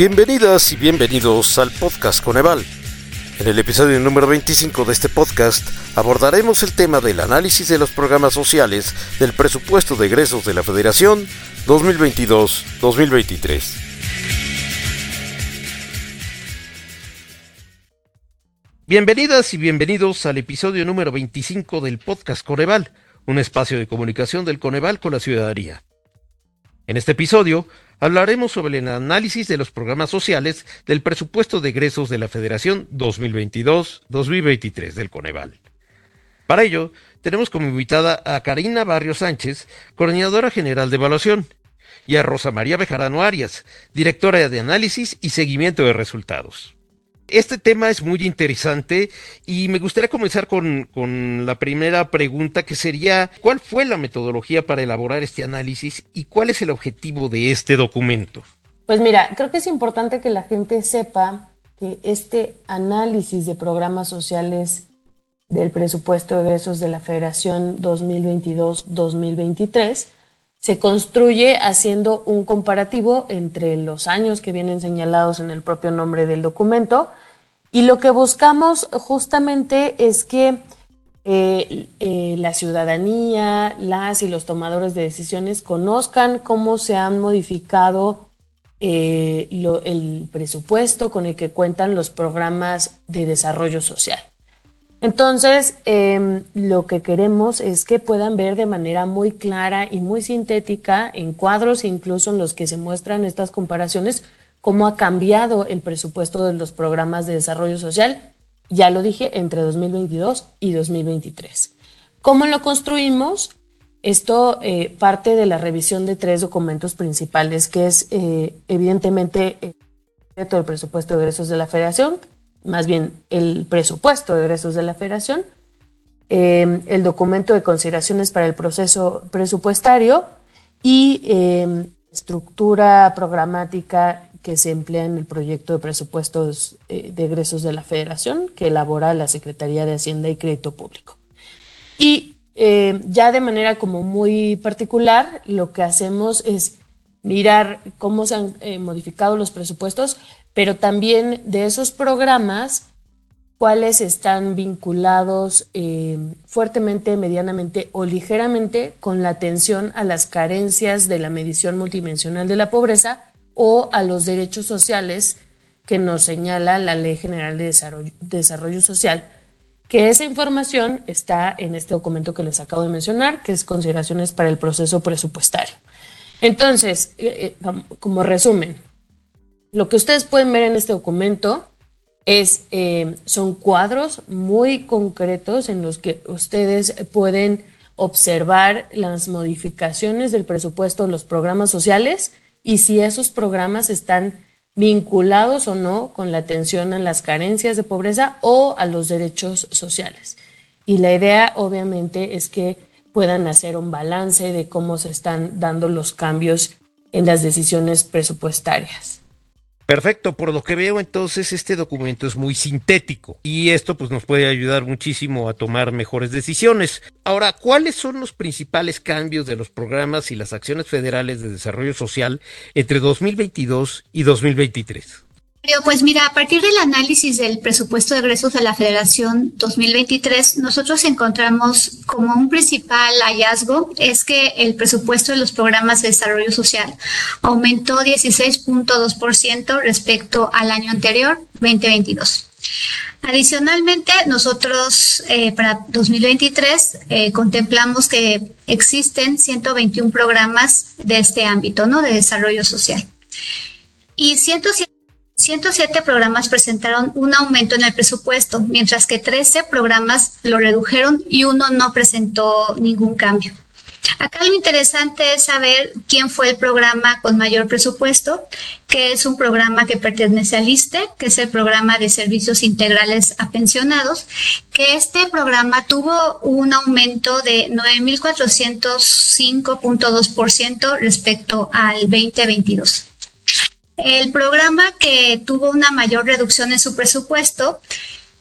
Bienvenidas y bienvenidos al podcast Coneval. En el episodio número 25 de este podcast abordaremos el tema del análisis de los programas sociales del presupuesto de egresos de la Federación 2022-2023. Bienvenidas y bienvenidos al episodio número 25 del podcast Coneval, un espacio de comunicación del Coneval con la ciudadanía. En este episodio hablaremos sobre el análisis de los programas sociales del presupuesto de egresos de la Federación 2022-2023 del Coneval. Para ello, tenemos como invitada a Karina Barrio Sánchez, coordinadora general de evaluación, y a Rosa María Bejarano Arias, directora de análisis y seguimiento de resultados. Este tema es muy interesante y me gustaría comenzar con, con, la primera pregunta que sería, ¿cuál fue la metodología para elaborar este análisis y cuál es el objetivo de este documento? Pues mira, creo que es importante que la gente sepa que este análisis de programas sociales del presupuesto de egresos de la Federación 2022-2023 se construye haciendo un comparativo entre los años que vienen señalados en el propio nombre del documento y lo que buscamos justamente es que eh, eh, la ciudadanía, las y los tomadores de decisiones conozcan cómo se han modificado eh, el presupuesto con el que cuentan los programas de desarrollo social. Entonces, em, lo que queremos es que puedan ver de manera muy clara y muy sintética en cuadros, incluso en los que se muestran estas comparaciones, cómo ha cambiado el presupuesto de los programas de desarrollo social, ya lo dije, entre 2022 y 2023. ¿Cómo lo construimos? Esto eh, parte de la revisión de tres documentos principales, que es eh, evidentemente el presupuesto de egresos de la federación, más bien el presupuesto de egresos de la federación, eh, el documento de consideraciones para el proceso presupuestario y estructura programática que se emplea en el proyecto de presupuestos eh, de egresos de la Federación que elabora la Secretaría de Hacienda y Crédito Público. Y eh, ya de manera como muy particular, lo que hacemos es mirar cómo se han eh, modificado los presupuestos, pero también de esos programas, cuáles están vinculados fuertemente, medianamente o ligeramente con la atención a las carencias de la medición multidimensional de la pobreza o a los derechos sociales que nos señala la Ley General de Desarrollo, Social, que esa información está en este documento que les acabo de mencionar, que es consideraciones para el proceso presupuestario. Entonces, eh, eh, como resumen, lo que ustedes pueden ver en este documento es, eh, son cuadros muy concretos en los que ustedes pueden observar las modificaciones del presupuesto de los programas sociales y si esos programas están vinculados o no con la atención a las carencias de pobreza o a los derechos sociales. Y la idea obviamente es que puedan hacer un balance de cómo se están dando los cambios en las decisiones presupuestarias. Perfecto, por lo que veo entonces este documento es muy sintético y esto pues nos puede ayudar muchísimo a tomar mejores decisiones. Ahora, ¿cuáles son los principales cambios de los programas y las acciones federales de desarrollo social entre 2022 y 2023? Pues mira, a partir del análisis del presupuesto de egresos de la Federación 2023, nosotros encontramos como un principal hallazgo es que el presupuesto de los programas de desarrollo social aumentó 16.2% respecto al año anterior, 2022. Adicionalmente, nosotros eh, para 2023 eh, contemplamos que existen 121 programas de este ámbito, ¿no? De desarrollo social. Y 107 107 programas presentaron un aumento en el presupuesto, mientras que 13 programas lo redujeron y uno no presentó ningún cambio. Acá lo interesante es saber quién fue el programa con mayor presupuesto, que es un programa que pertenece al ISTE, que es el programa de servicios integrales a pensionados, que este programa tuvo un aumento de 9.405.2% respecto al 2022. El programa que tuvo una mayor reducción en su presupuesto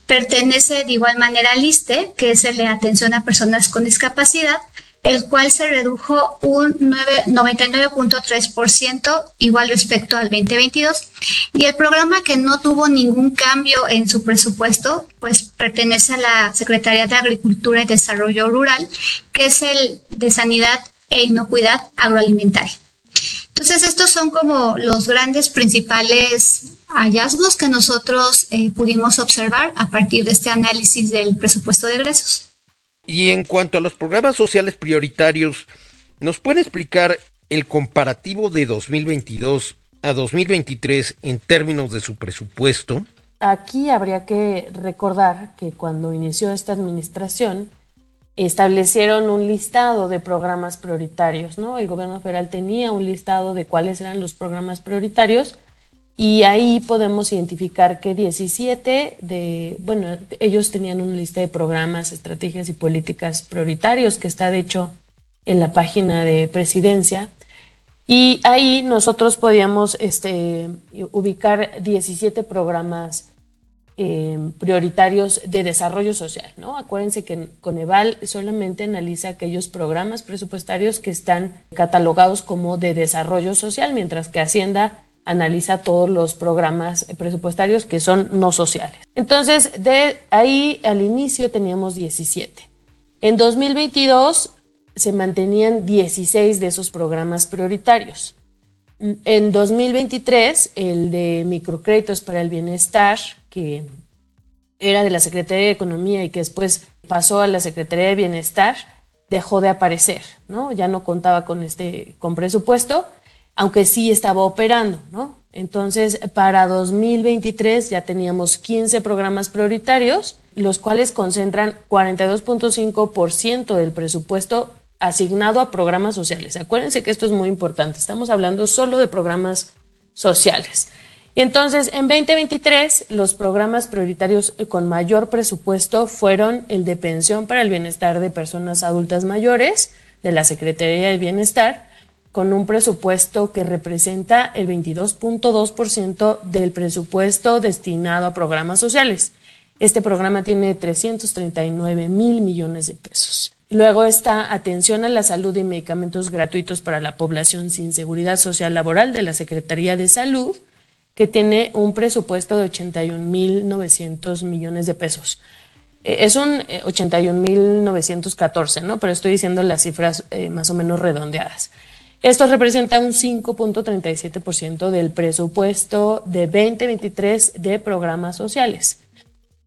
pertenece de igual manera al ISTE, que es el de atención a personas con discapacidad, el cual se redujo un 99.3% igual respecto al 2022. Y el programa que no tuvo ningún cambio en su presupuesto, pues pertenece a la Secretaría de Agricultura y Desarrollo Rural, que es el de Sanidad e Inocuidad Agroalimentaria. Entonces, estos son como los grandes principales hallazgos que nosotros eh, pudimos observar a partir de este análisis del presupuesto de egresos. Y en cuanto a los programas sociales prioritarios, ¿nos puede explicar el comparativo de 2022 a 2023 en términos de su presupuesto? Aquí habría que recordar que cuando inició esta administración, establecieron un listado de programas prioritarios, ¿no? El gobierno federal tenía un listado de cuáles eran los programas prioritarios y ahí podemos identificar que 17 de, bueno, ellos tenían una lista de programas, estrategias y políticas prioritarios que está de hecho en la página de presidencia. Y ahí nosotros podíamos este, ubicar 17 programas eh, prioritarios de desarrollo social, ¿no? Acuérdense que Coneval solamente analiza aquellos programas presupuestarios que están catalogados como de desarrollo social, mientras que Hacienda analiza todos los programas presupuestarios que son no sociales. Entonces, de ahí al inicio teníamos 17. En 2022 se mantenían 16 de esos programas prioritarios. En 2023, el de microcréditos para el bienestar, que era de la Secretaría de Economía y que después pasó a la Secretaría de Bienestar, dejó de aparecer, ¿no? Ya no contaba con este con presupuesto aunque sí estaba operando, ¿no? Entonces, para 2023 ya teníamos 15 programas prioritarios, los cuales concentran 42.5% del presupuesto asignado a programas sociales. Acuérdense que esto es muy importante, estamos hablando solo de programas sociales. Entonces, en 2023, los programas prioritarios con mayor presupuesto fueron el de pensión para el bienestar de personas adultas mayores de la Secretaría de Bienestar, con un presupuesto que representa el 22.2% del presupuesto destinado a programas sociales. Este programa tiene 339 mil millones de pesos. Luego está atención a la salud y medicamentos gratuitos para la población sin seguridad social laboral de la Secretaría de Salud, que tiene un presupuesto de 81 mil 900 millones de pesos. Eh, es un 81 eh, mil 914, ¿no? Pero estoy diciendo las cifras eh, más o menos redondeadas. Esto representa un 5.37% del presupuesto de 2023 de programas sociales.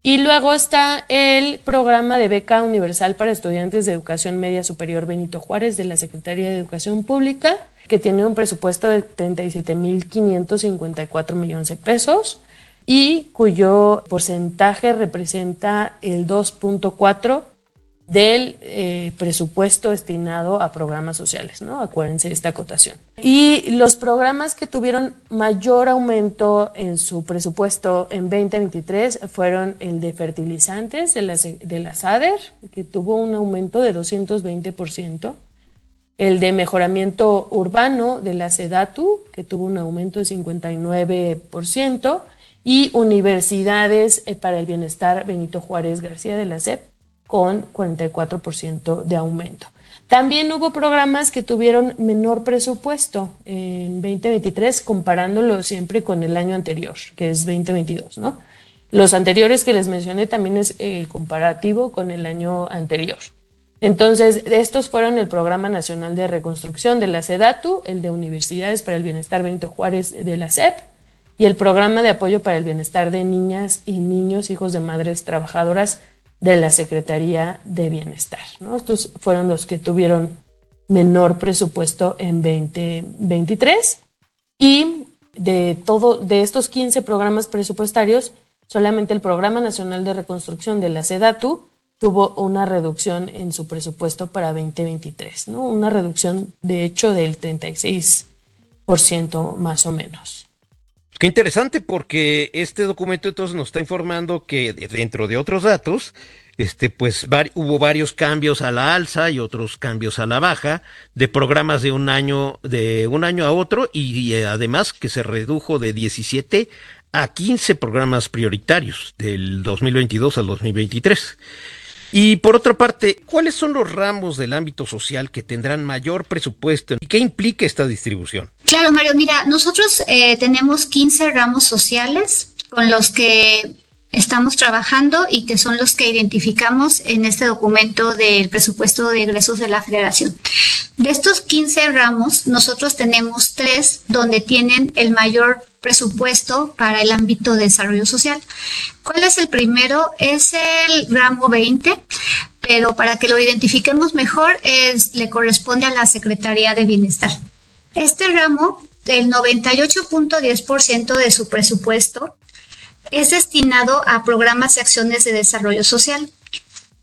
Y luego está el programa de beca universal para estudiantes de educación media superior Benito Juárez de la Secretaría de Educación Pública, que tiene un presupuesto de 37.554 millones de pesos y cuyo porcentaje representa el 2.4 del eh, presupuesto destinado a programas sociales, ¿no? Acuérdense de esta acotación. Y los programas que tuvieron mayor aumento en su presupuesto en 2023 fueron el de fertilizantes de la, de la SADER, que tuvo un aumento de 220%, el de mejoramiento urbano de la SEDATU, que tuvo un aumento de 59%, y universidades eh, para el bienestar Benito Juárez García de la SEP, con 44% de aumento. También hubo programas que tuvieron menor presupuesto en 2023, comparándolo siempre con el año anterior, que es 2022, ¿no? Los anteriores que les mencioné también es el comparativo con el año anterior. Entonces, estos fueron el Programa Nacional de Reconstrucción de la SEDATU, el de Universidades para el Bienestar Benito Juárez de la SEP y el Programa de Apoyo para el Bienestar de Niñas y Niños, hijos de madres trabajadoras de la Secretaría de Bienestar. Estos fueron los que tuvieron menor presupuesto en 2023 y de todo de estos 15 programas presupuestarios, solamente el Programa Nacional de Reconstrucción de la SEDATU tuvo una reducción en su presupuesto para 2023, ¿no? Una reducción de hecho del 36% más o menos. Qué interesante porque este documento entonces nos está informando que dentro de otros datos, este, pues hubo varios cambios a la alza y otros cambios a la baja de programas de un año de un año a otro y, además que se redujo de 17 a 15 programas prioritarios del 2022 al 2023. Y por otra parte, ¿cuáles son los ramos del ámbito social que tendrán mayor presupuesto y qué implica esta distribución? Claro, Mario, mira, nosotros eh, tenemos 15 ramos sociales con los que estamos trabajando y que son los que identificamos en este documento del presupuesto de egresos de la federación. De estos 15 ramos, nosotros tenemos tres donde tienen el mayor presupuesto para el ámbito de desarrollo social. ¿Cuál es el primero? Es el ramo 20, pero para que lo identifiquemos mejor, le corresponde a la Secretaría de Bienestar. Este ramo, el 98.10% de su presupuesto es destinado a programas y acciones de desarrollo social.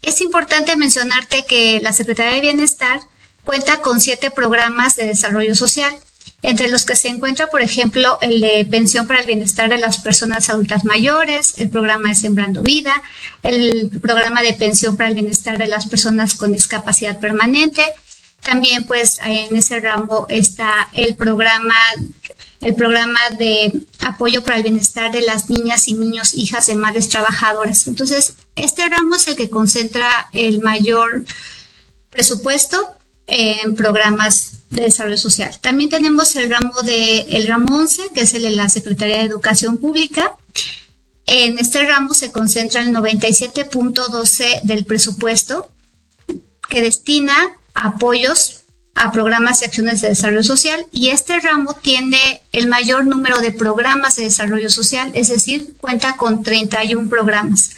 Es importante mencionarte que la Secretaría de Bienestar cuenta con siete programas de desarrollo social, entre los que se encuentra, por ejemplo, el de pensión para el bienestar de las personas adultas mayores, el programa de Sembrando Vida, el programa de pensión para el bienestar de las personas con discapacidad permanente. También, pues, en ese ramo está el programa el programa de apoyo para el bienestar de las niñas y niños hijas de madres trabajadoras. Entonces, este ramo es el que concentra el mayor presupuesto en programas de desarrollo social. También tenemos el ramo de el ramo 11, que es el de la Secretaría de Educación Pública. En este ramo se concentra el 97.12 del presupuesto que destina apoyos a programas y acciones de desarrollo social y este ramo tiene el mayor número de programas de desarrollo social, es decir, cuenta con 31 programas.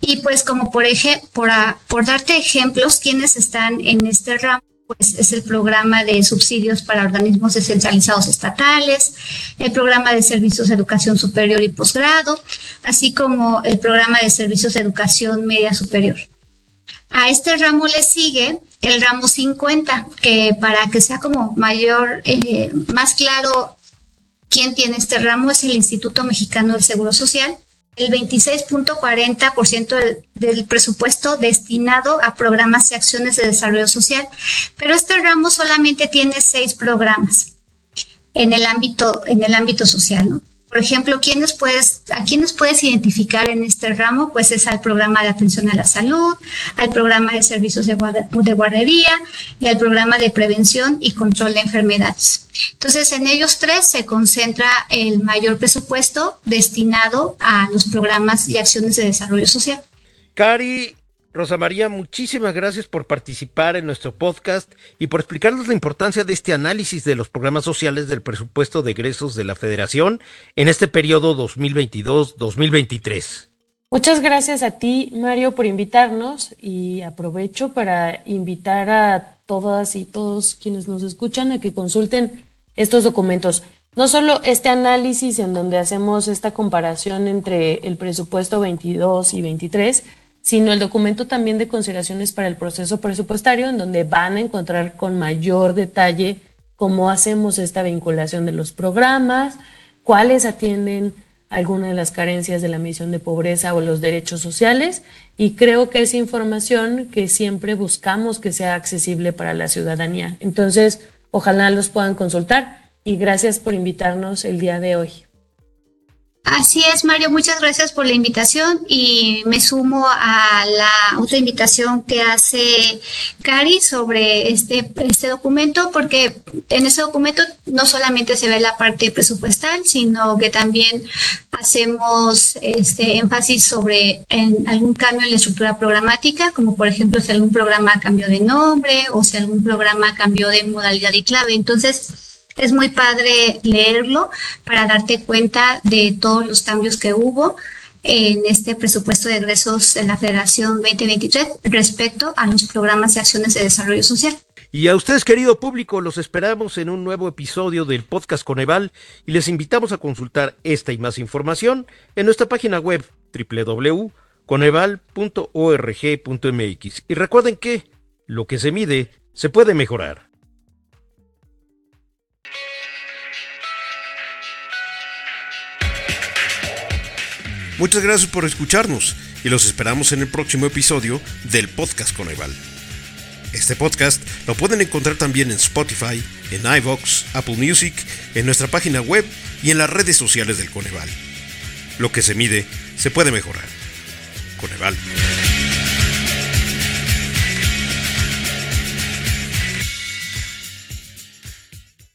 Y pues como por ejemplo, por, por darte ejemplos, quienes están en este ramo, pues es el programa de subsidios para organismos descentralizados estatales, el programa de servicios de educación superior y posgrado, así como el programa de servicios de educación media superior. A este ramo le sigue el ramo 50, que para que sea como mayor, eh, más claro quién tiene este ramo es el Instituto Mexicano del Seguro Social, el 26.40% del, del presupuesto destinado a programas y acciones de desarrollo social, pero este ramo solamente tiene seis programas en el ámbito, en el ámbito social, ¿no? Por ejemplo, ¿quiénes puedes, ¿a quiénes puedes identificar en este ramo? Pues es al programa de atención a la salud, al programa de servicios de, guardería y al programa de prevención y control de enfermedades. Entonces, en ellos tres se concentra el mayor presupuesto destinado a los programas y acciones de desarrollo social. Cari, Rosa María, muchísimas gracias por participar en nuestro podcast y por explicarnos la importancia de este análisis de los programas sociales del presupuesto de egresos de la Federación en este periodo 2022-2023. Muchas gracias a ti, Mario, por invitarnos y aprovecho para invitar a todas y todos quienes nos escuchan a que consulten estos documentos. No solo este análisis en donde hacemos esta comparación entre el presupuesto 22 y 23, sino el documento también de consideraciones para el proceso presupuestario, en donde van a encontrar con mayor detalle cómo hacemos esta vinculación de los programas, cuáles atienden alguna de las carencias de la misión de pobreza o los derechos sociales y creo que es información que siempre buscamos que sea accesible para la ciudadanía. Entonces, ojalá los puedan consultar y gracias por invitarnos el día de hoy. Así es, Mario, muchas gracias por la invitación y me sumo a la otra invitación que hace Cari sobre este, este documento, porque en ese documento no solamente se ve la parte presupuestal, sino que también hacemos este énfasis sobre en algún cambio en la estructura programática, como por ejemplo si algún programa cambió de nombre o si algún programa cambió de modalidad y clave. Entonces, es muy padre leerlo para darte cuenta de todos los cambios que hubo en este presupuesto de egresos de la Federación 2023 respecto a los programas y acciones de desarrollo social. Y a ustedes, querido público, los esperamos en un nuevo episodio del podcast Coneval y les invitamos a consultar esta y más información en nuestra página web www.coneval.org.mx. Y recuerden que lo que se mide se puede mejorar. Muchas gracias por escucharnos y los esperamos en el próximo episodio del podcast Coneval. Este podcast lo pueden encontrar también en Spotify, en iVoox, Apple Music, en nuestra página web y en las redes sociales del Coneval. Lo que se mide se puede mejorar. Coneval.